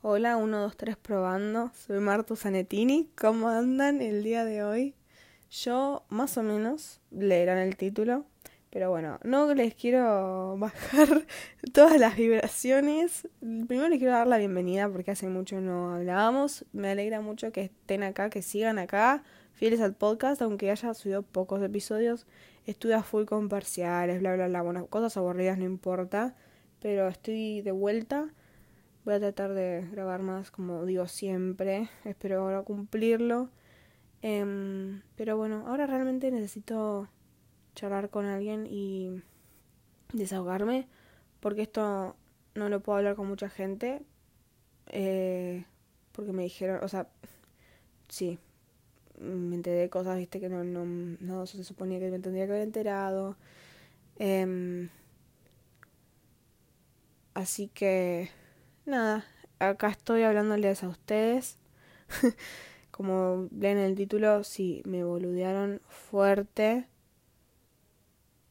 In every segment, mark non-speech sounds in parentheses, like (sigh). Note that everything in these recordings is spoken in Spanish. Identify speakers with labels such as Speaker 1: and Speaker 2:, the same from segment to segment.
Speaker 1: Hola, 1, 2, 3 probando. Soy Martu Zanettini. ¿Cómo andan el día de hoy? Yo, más o menos, leerán el título. Pero bueno, no les quiero (laughs) bajar todas las vibraciones. Primero les quiero dar la bienvenida porque hace mucho no hablábamos. Me alegra mucho que estén acá, que sigan acá, fieles al podcast, aunque haya subido pocos episodios. Estuve full con parciales, bla, bla, bla. Bueno, cosas aburridas no importa. Pero estoy de vuelta Voy a tratar de grabar más, como digo siempre. Espero ahora cumplirlo. Em, pero bueno, ahora realmente necesito charlar con alguien y desahogarme. Porque esto no lo puedo hablar con mucha gente. Eh, porque me dijeron, o sea, sí, me enteré de cosas, viste, que no, no, se suponía que me tendría que haber enterado. Eh, así que nada, acá estoy hablándoles a ustedes. (laughs) Como leen el título, sí, me boludearon fuerte.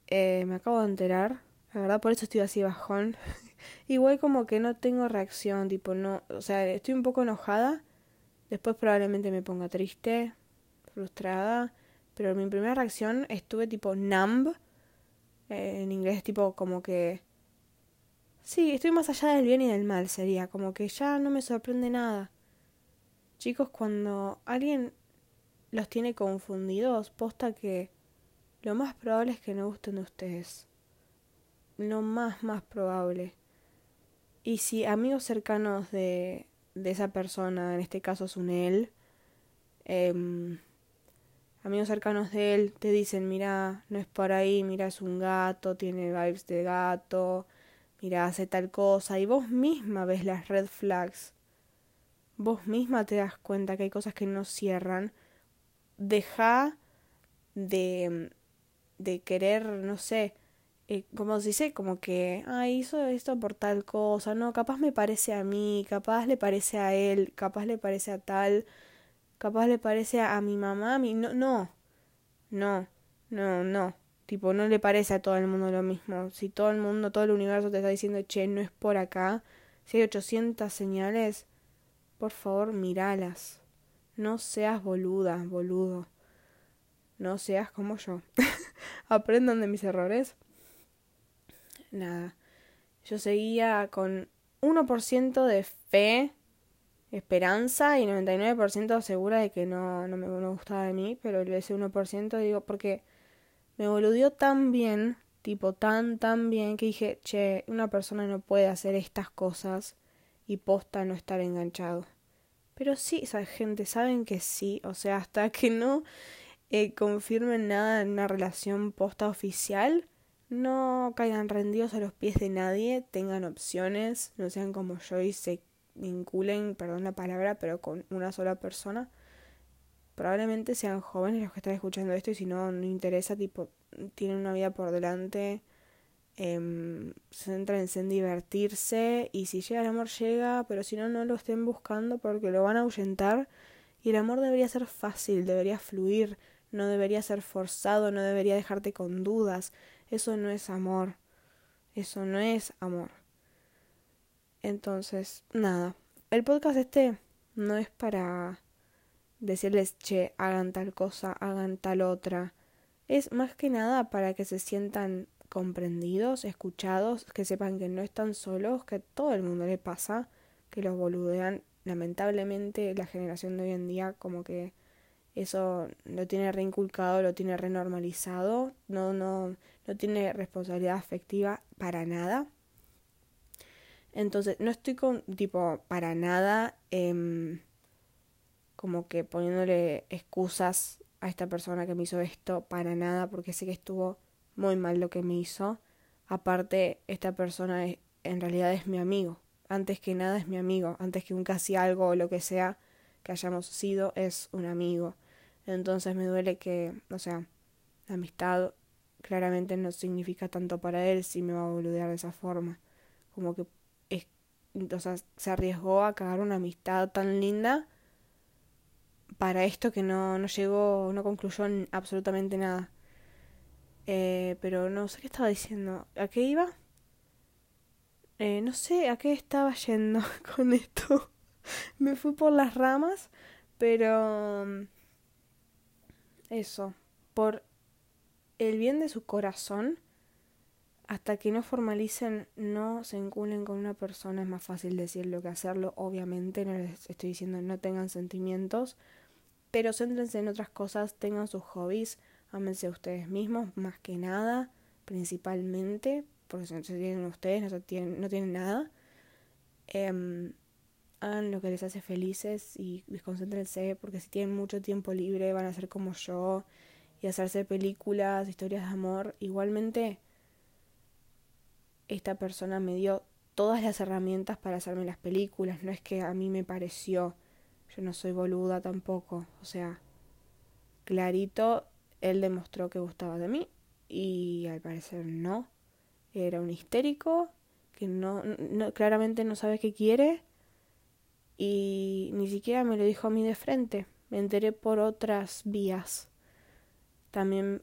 Speaker 1: Eh, me acabo de enterar. La verdad, por eso estoy así bajón. (laughs) Igual como que no tengo reacción, tipo, no. O sea, estoy un poco enojada. Después probablemente me ponga triste, frustrada. Pero mi primera reacción estuve tipo numb. Eh, en inglés, tipo, como que Sí, estoy más allá del bien y del mal, sería, como que ya no me sorprende nada. Chicos, cuando alguien los tiene confundidos, posta que lo más probable es que no gusten de ustedes. Lo más, más probable. Y si amigos cercanos de, de esa persona, en este caso es un él, eh, amigos cercanos de él te dicen, mira, no es por ahí, mira, es un gato, tiene vibes de gato, mira, hace tal cosa, y vos misma ves las red flags, vos misma te das cuenta que hay cosas que no cierran, deja de, de querer, no sé, eh, como se dice, como que, ah, hizo esto por tal cosa, no, capaz me parece a mí, capaz le parece a él, capaz le parece a tal, capaz le parece a, mi mamá, a mí, no, no, no, no, no. Tipo, no le parece a todo el mundo lo mismo. Si todo el mundo, todo el universo te está diciendo, che, no es por acá. Si hay 800 señales, por favor, miralas. No seas boluda, boludo. No seas como yo. (laughs) Aprendan de mis errores. Nada. Yo seguía con 1% de fe, esperanza y 99% segura de que no, no me no gustaba de mí, pero ese 1% digo, porque me boludeó tan bien, tipo tan, tan bien, que dije, che, una persona no puede hacer estas cosas y posta no estar enganchado. Pero sí, esa gente, saben que sí, o sea, hasta (laughs) que no eh, confirmen nada en una relación posta oficial, no caigan rendidos a los pies de nadie, tengan opciones, no sean como yo y se vinculen, perdón la palabra, pero con una sola persona probablemente sean jóvenes los que están escuchando esto y si no, no interesa, tipo, tienen una vida por delante, eh, centrense en divertirse y si llega el amor llega, pero si no, no lo estén buscando porque lo van a ahuyentar y el amor debería ser fácil, debería fluir, no debería ser forzado, no debería dejarte con dudas, eso no es amor, eso no es amor. Entonces, nada, el podcast este no es para decirles, che, hagan tal cosa, hagan tal otra. Es más que nada para que se sientan comprendidos, escuchados, que sepan que no están solos, que todo el mundo le pasa, que los boludean. Lamentablemente la generación de hoy en día como que eso lo tiene reinculcado, lo tiene renormalizado, no, no, no tiene responsabilidad afectiva para nada. Entonces, no estoy con, tipo, para nada eh, como que poniéndole excusas a esta persona que me hizo esto para nada, porque sé que estuvo muy mal lo que me hizo. Aparte, esta persona en realidad es mi amigo. Antes que nada es mi amigo. Antes que un casi algo o lo que sea que hayamos sido, es un amigo. Entonces me duele que, o sea, la amistad claramente no significa tanto para él si me va a boludear de esa forma. Como que es, se arriesgó a cagar una amistad tan linda para esto que no, no llegó, no concluyó en absolutamente nada. Eh, pero no sé qué estaba diciendo. ¿A qué iba? Eh, no sé a qué estaba yendo (laughs) con esto. me fui por las ramas, pero mm, eso, por el bien de su corazón, hasta que no formalicen, no se enculen con una persona, es más fácil decirlo que hacerlo, obviamente, no les estoy diciendo no tengan sentimientos, pero céntrense en otras cosas, tengan sus hobbies, ámense ustedes mismos, más que nada, principalmente, porque si no se tienen ustedes, no, tienen, no tienen nada. Em, hagan lo que les hace felices y desconcéntrense, porque si tienen mucho tiempo libre van a ser como yo y hacerse películas, historias de amor. Igualmente, esta persona me dio todas las herramientas para hacerme las películas, no es que a mí me pareció, yo no soy boluda tampoco, o sea, clarito, él demostró que gustaba de mí y al parecer no, era un histérico que no, no claramente no sabe qué quiere y ni siquiera me lo dijo a mí de frente, me enteré por otras vías. También,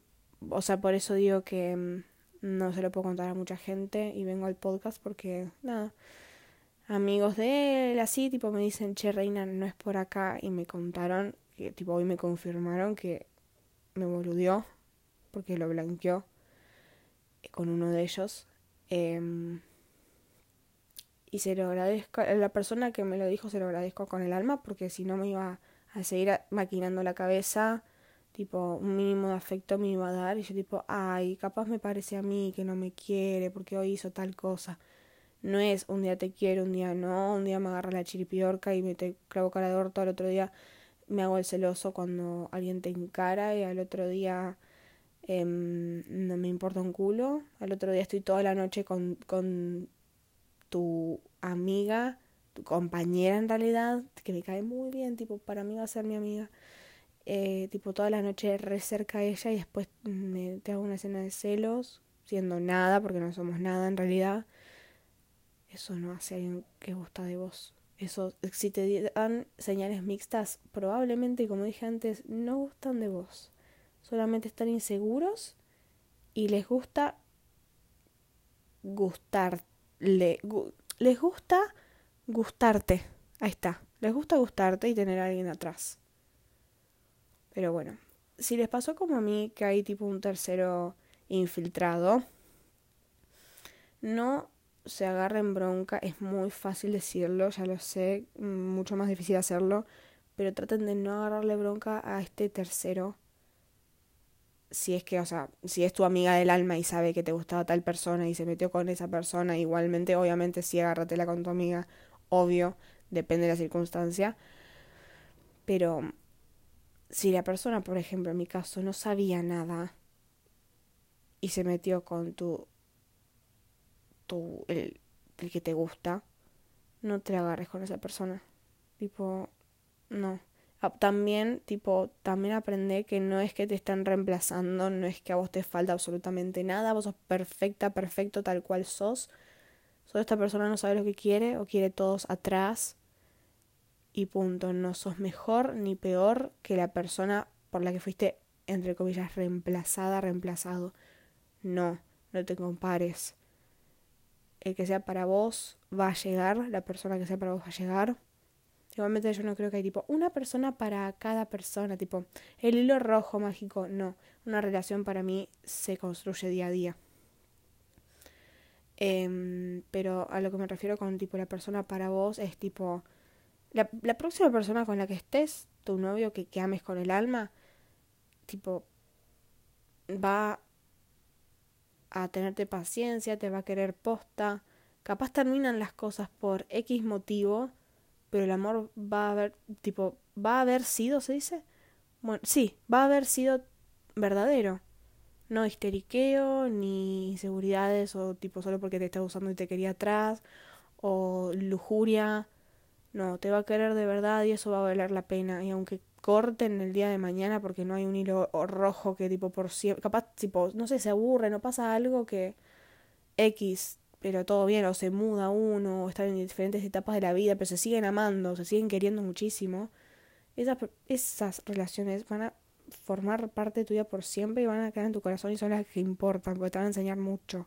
Speaker 1: o sea, por eso digo que mm, no se lo puedo contar a mucha gente y vengo al podcast porque, nada, amigos de él, así, tipo, me dicen, che, Reina, no es por acá y me contaron, que tipo, hoy me confirmaron que me boludeó porque lo blanqueó con uno de ellos. Eh, y se lo agradezco, a la persona que me lo dijo se lo agradezco con el alma porque si no me iba a seguir maquinando la cabeza, tipo un mínimo de afecto me iba a dar y yo tipo, ay, capaz me parece a mí que no me quiere porque hoy hizo tal cosa. No es un día te quiero, un día no, un día me agarra la chiripiorca y me te clavo cara de orto, al otro día me hago el celoso cuando alguien te encara y al otro día em, no me importa un culo, al otro día estoy toda la noche con, con tu amiga, tu compañera en realidad, que me cae muy bien, tipo, para mí va a ser mi amiga. Eh, tipo, toda la noche re cerca a ella y después me, te hago una escena de celos, siendo nada, porque no somos nada en realidad. Eso no hace a alguien que gusta de vos. Eso, si te dan señales mixtas, probablemente, como dije antes, no gustan de vos. Solamente están inseguros y les gusta gustarte le, les gusta gustarte. Ahí está. Les gusta gustarte y tener a alguien atrás. Pero bueno, si les pasó como a mí, que hay tipo un tercero infiltrado, no se agarren bronca, es muy fácil decirlo, ya lo sé, mucho más difícil hacerlo, pero traten de no agarrarle bronca a este tercero si es que, o sea, si es tu amiga del alma y sabe que te gustaba tal persona y se metió con esa persona, igualmente, obviamente sí agárratela con tu amiga, obvio, depende de la circunstancia. Pero si la persona, por ejemplo, en mi caso, no sabía nada y se metió con tu, tu el, el que te gusta, no te agarres con esa persona. Tipo, no. Ah, también, tipo, también aprende que no es que te están reemplazando, no es que a vos te falta absolutamente nada, vos sos perfecta, perfecto tal cual sos. Solo esta persona no sabe lo que quiere o quiere todos atrás y punto. No sos mejor ni peor que la persona por la que fuiste, entre comillas, reemplazada, reemplazado. No, no te compares. El que sea para vos va a llegar, la persona que sea para vos va a llegar. Igualmente yo no creo que hay tipo una persona para cada persona, tipo el hilo rojo mágico, no. Una relación para mí se construye día a día. Em, pero a lo que me refiero con tipo la persona para vos es tipo la, próxima persona con la que estés, tu novio que, que ames con el alma, tipo va a tenerte paciencia, te va a querer posta. Capaz terminan las cosas por X motivo pero el amor va a haber, tipo, va a haber sido, se dice. Bueno, sí, va a haber sido verdadero. No histeriqueo, ni inseguridades, o tipo solo porque te está usando y te quería atrás, o lujuria. No, te va a querer de verdad y eso va a valer la pena. Y aunque corten el día de mañana porque no hay un hilo rojo que tipo por siempre, capaz tipo, no sé, se aburre, no pasa algo que X pero todo bien, o se muda uno, o están en diferentes etapas de la vida, pero se siguen amando, se siguen queriendo muchísimo, esas, esas relaciones van a formar parte tuya por siempre y van a quedar en tu corazón y son las que importan, porque te van a enseñar mucho.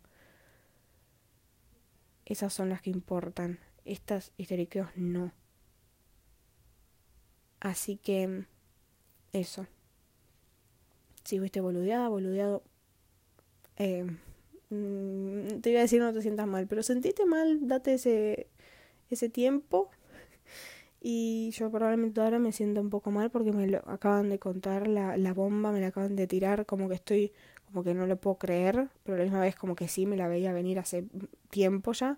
Speaker 1: Esas son las que importan. Estas histeriqueos no. Así que eso. Si fuiste boludeada, boludeado. Eh, mm, te iba a decir no te sientas mal, pero sentiste mal, date ese, ese tiempo. Y yo probablemente ahora me siento un poco mal porque me lo acaban de contar la, la bomba, me la acaban de tirar, como que estoy, como que no lo puedo creer, pero la misma vez como que sí me la veía venir hace tiempo ya,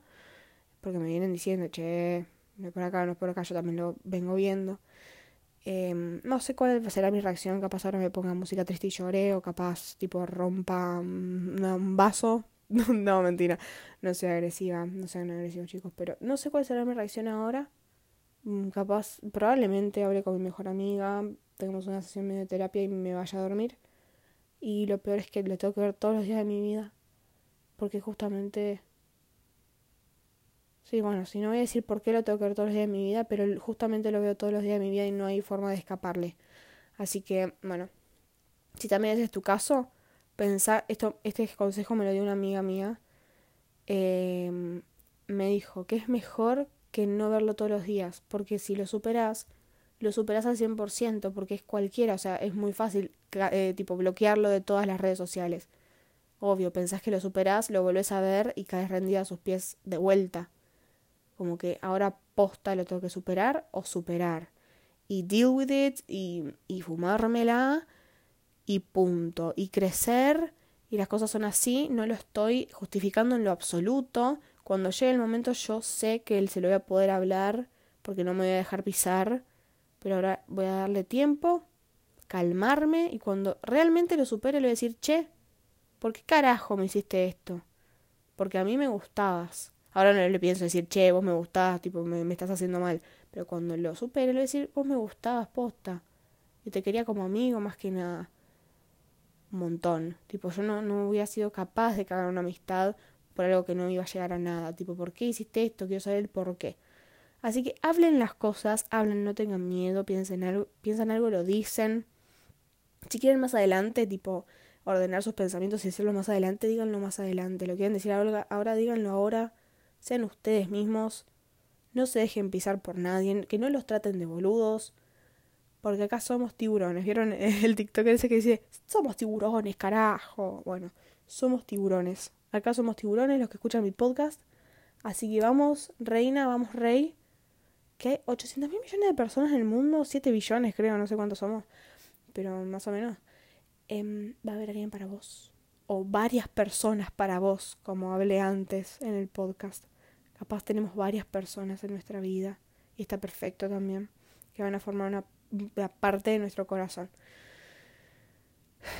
Speaker 1: porque me vienen diciendo, che, no por acá, no por acá, yo también lo vengo viendo. Em, no sé cuál será mi reacción, capaz ahora me ponga música triste y llore, o capaz tipo rompa un vaso. (laughs) no, mentira, no soy agresiva, no sean agresivos chicos, pero no sé cuál será mi reacción ahora. Mm, capaz, probablemente hable con mi mejor amiga, tengamos una sesión de terapia y me vaya a dormir. Y lo peor es que lo tengo que ver todos los días de mi vida, porque justamente Sí, bueno, si no voy a decir por qué lo tengo que ver todos los días de mi vida, pero justamente lo veo todos los días de mi vida y no hay forma de escaparle. Así que, bueno, si también ese es tu caso, pensar, esto, este consejo me lo dio una amiga mía, em, me dijo que es mejor que no verlo todos los días, porque si lo superas, lo superas al 100%, porque es cualquiera, o sea, es muy fácil, eh, tipo, bloquearlo de todas las redes sociales. Obvio, pensás que lo superás, lo volvés a ver y caes rendida a sus pies de vuelta como que ahora posta lo tengo que superar o superar. Y deal with it y, y fumármela y punto. Y crecer y las cosas son así, no lo estoy justificando en lo absoluto. Cuando llegue el momento yo sé que él se lo voy a poder hablar porque no me voy a dejar pisar. Pero ahora voy a darle tiempo, calmarme y cuando realmente lo supere le voy a decir, che, ¿por qué carajo me hiciste esto? Porque a mí me gustabas. Ahora no le pienso decir, che, vos me gustabas, tipo, me, me estás haciendo mal. Pero cuando lo supere, le voy a decir, vos me gustabas, posta. Y te quería como amigo más que nada. Un montón. Tipo, yo no, no hubiera sido capaz de cagar una amistad por algo que no iba a llegar a nada. Tipo, ¿por qué hiciste esto? Quiero saber el por qué. Así que hablen las cosas, hablen, no tengan miedo, piensen algo, piensan algo, lo dicen. Si quieren más adelante, tipo, ordenar sus pensamientos y hacerlo más adelante, díganlo más adelante. Lo quieren decir ahora díganlo ahora sean ustedes mismos, no se dejen pisar por nadie, que no los traten de boludos, porque acá somos tiburones. ¿Vieron (laughs) el TikTok ese que dice, somos tiburones, carajo? Bueno, somos tiburones. Acá somos tiburones los que escuchan mi podcast. Así que vamos, reina, vamos, rey. Que hay 800 mil millones de personas en el mundo, 7 billones creo, no sé cuántos somos, pero más o menos. Em, va a haber alguien para vos o varias personas para vos, como hablé antes en el podcast. Capaz tenemos varias personas en nuestra vida y está perfecto también, que van a formar una, parte de nuestro corazón.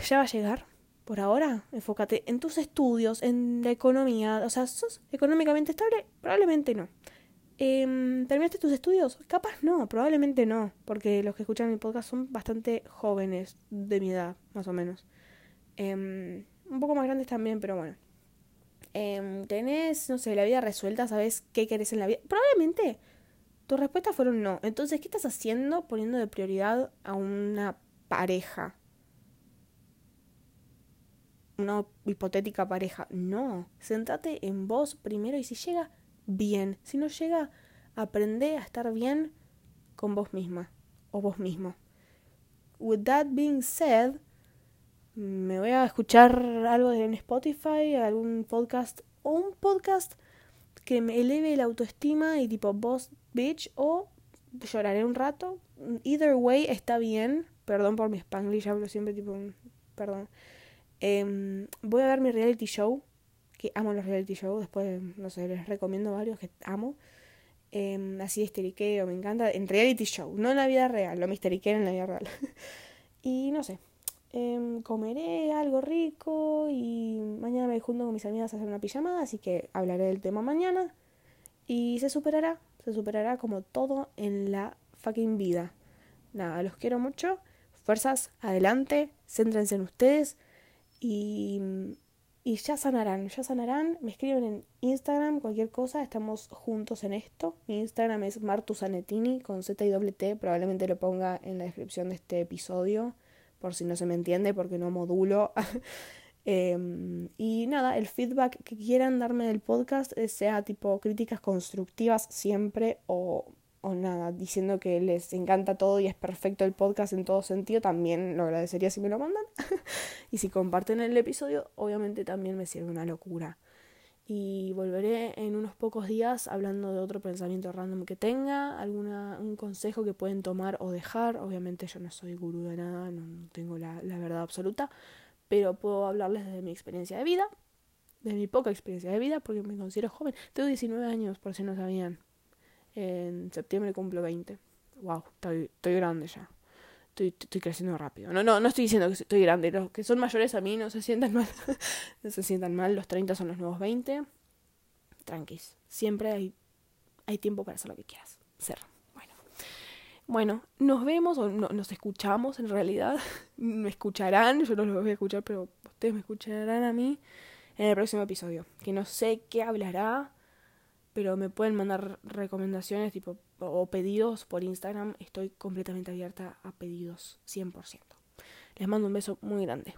Speaker 1: Ya va a llegar. Por ahora, enfócate en tus estudios, en la economía. O sea, ¿sos económicamente estable? Probablemente no. Eh, ¿Terminaste tus estudios? Capaz no, probablemente no, porque los que escuchan mi podcast son bastante jóvenes de mi edad, más o menos. Eh, un poco más grandes también, pero bueno. Eh, tenés, no sé, la vida resuelta, sabes qué querés en la vida. Probablemente tus respuestas fueron no. Entonces, ¿qué estás haciendo poniendo de prioridad a una pareja? Una hipotética pareja. No, sentate en vos primero y si llega, bien. Si no llega, aprende a estar bien con vos misma o vos mismo. With that being said, me voy a escuchar algo en Spotify, algún podcast o un podcast que me eleve la autoestima y tipo boss bitch o lloraré un rato. Either way está bien. Perdón por mi spanglish, hablo siempre tipo perdón. Em, voy a ver mi reality show, que amo los reality shows, después no sé, les recomiendo varios que amo. Eh, así histeriqueo, me encanta. En reality show, no en la vida real, lo misteriqueo en la vida real. (laughs) y no sé, Em, comeré algo rico y mañana me junto con mis amigas a hacer una pijamada, así que hablaré del tema mañana y se superará, se superará como todo en la fucking vida. Nada, los quiero mucho, fuerzas, adelante, céntrense en ustedes y, y ya sanarán, ya sanarán, me escriben en Instagram, cualquier cosa, estamos juntos en esto. Mi Instagram es martusanetini con Z y doble T, probablemente lo ponga en la descripción de este episodio por si no se me entiende, porque no modulo. (laughs) Em, y nada, el feedback que quieran darme del podcast, eh, sea tipo críticas constructivas siempre o o nada, diciendo que les encanta todo y es perfecto el podcast en todo sentido, también lo agradecería si me lo mandan. (laughs) y si comparten el episodio, obviamente también me sirve una locura. Y volveré en unos pocos días hablando de otro pensamiento random que tenga, alguna, un consejo que pueden tomar o dejar. Obviamente yo no soy gurú de nada, no tengo la, la verdad absoluta, pero puedo hablarles de mi experiencia de vida, de mi poca experiencia de vida, porque me considero joven. Tengo 19 años, por si no sabían. En septiembre cumplo 20. Wow, estoy, estoy grande ya. Estoy, creciendo rápido. No, no, no estoy diciendo que estoy grande. Los que son mayores a mí no se sientan mal. (laughs) no se sientan mal. Los 30 son los nuevos 20. Tranquis. Siempre hay, hay tiempo para hacer lo que quieras. Ser. Bueno. Bueno, nos vemos o no, nos escuchamos en realidad. (laughs) me escucharán. Yo no los voy a escuchar, pero ustedes me escucharán a mí en el próximo episodio. Que no sé qué hablará pero me pueden mandar recomendaciones tipo o pedidos por Instagram. Estoy completamente abierta a pedidos 100%. Les mando un beso muy grande.